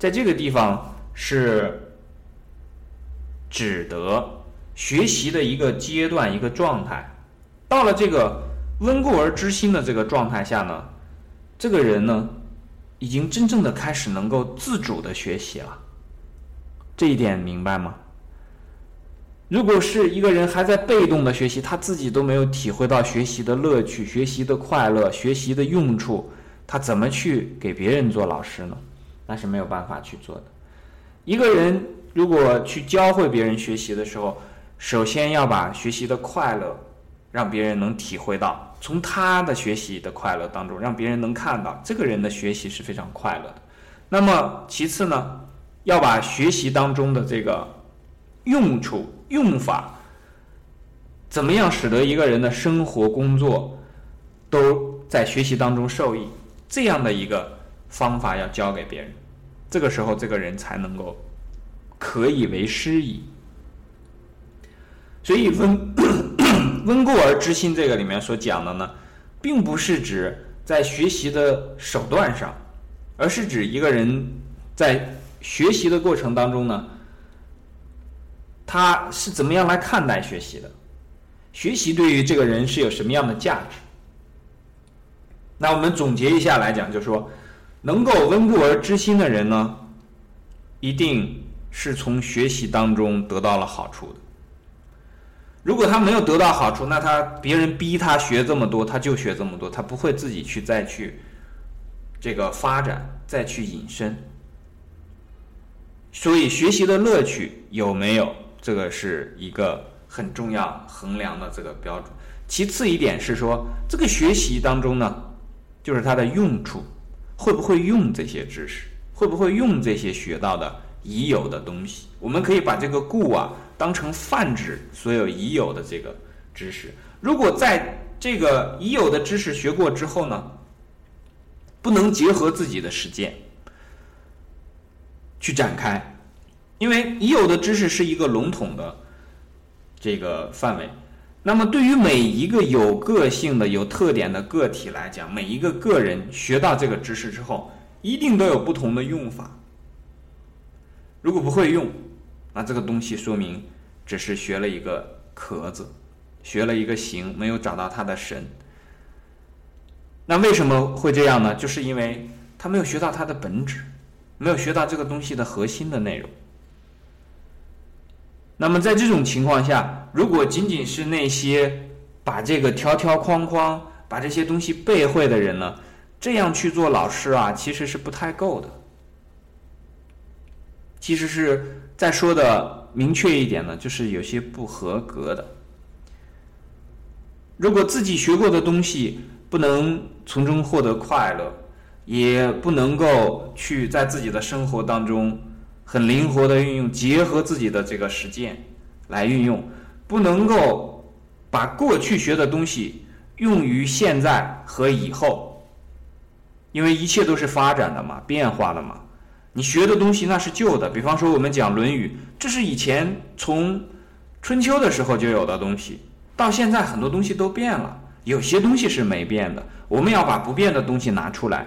在这个地方是指得学习的一个阶段、一个状态。到了这个温故而知新的这个状态下呢，这个人呢，已经真正的开始能够自主的学习了。这一点明白吗？如果是一个人还在被动的学习，他自己都没有体会到学习的乐趣、学习的快乐、学习的用处，他怎么去给别人做老师呢？那是没有办法去做的。一个人如果去教会别人学习的时候，首先要把学习的快乐让别人能体会到，从他的学习的快乐当中，让别人能看到这个人的学习是非常快乐的。那么其次呢，要把学习当中的这个用处。用法怎么样使得一个人的生活工作都在学习当中受益？这样的一个方法要教给别人，这个时候这个人才能够可以为师矣。所以温 温故而知新这个里面所讲的呢，并不是指在学习的手段上，而是指一个人在学习的过程当中呢。他是怎么样来看待学习的？学习对于这个人是有什么样的价值？那我们总结一下来讲，就是说，能够温故而知新的人呢，一定是从学习当中得到了好处的。如果他没有得到好处，那他别人逼他学这么多，他就学这么多，他不会自己去再去这个发展，再去引申。所以，学习的乐趣有没有？这个是一个很重要衡量的这个标准。其次一点是说，这个学习当中呢，就是它的用处，会不会用这些知识，会不会用这些学到的已有的东西？我们可以把这个故啊当成泛指所有已有的这个知识。如果在这个已有的知识学过之后呢，不能结合自己的实践去展开。因为已有的知识是一个笼统的这个范围，那么对于每一个有个性的、有特点的个体来讲，每一个个人学到这个知识之后，一定都有不同的用法。如果不会用，那这个东西说明只是学了一个壳子，学了一个形，没有找到它的神。那为什么会这样呢？就是因为他没有学到它的本质，没有学到这个东西的核心的内容。那么在这种情况下，如果仅仅是那些把这个条条框框、把这些东西背会的人呢，这样去做老师啊，其实是不太够的。其实是再说的明确一点呢，就是有些不合格的。如果自己学过的东西不能从中获得快乐，也不能够去在自己的生活当中。很灵活的运用，结合自己的这个实践来运用，不能够把过去学的东西用于现在和以后，因为一切都是发展的嘛，变化的嘛。你学的东西那是旧的，比方说我们讲《论语》，这是以前从春秋的时候就有的东西，到现在很多东西都变了，有些东西是没变的。我们要把不变的东西拿出来，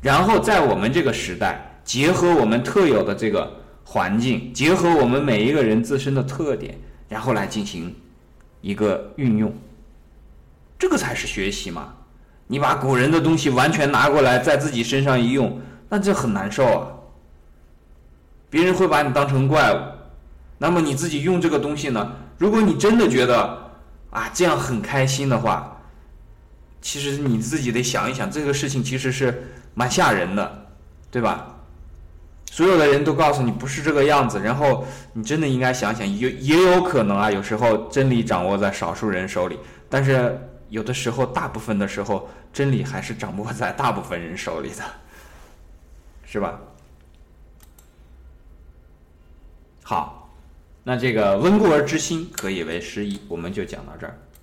然后在我们这个时代。结合我们特有的这个环境，结合我们每一个人自身的特点，然后来进行一个运用，这个才是学习嘛。你把古人的东西完全拿过来在自己身上一用，那这很难受啊。别人会把你当成怪物。那么你自己用这个东西呢？如果你真的觉得啊这样很开心的话，其实你自己得想一想，这个事情其实是蛮吓人的，对吧？所有的人都告诉你不是这个样子，然后你真的应该想想，也也有可能啊。有时候真理掌握在少数人手里，但是有的时候，大部分的时候，真理还是掌握在大部分人手里的，是吧？好，那这个温故而知新可以为师矣，我们就讲到这儿。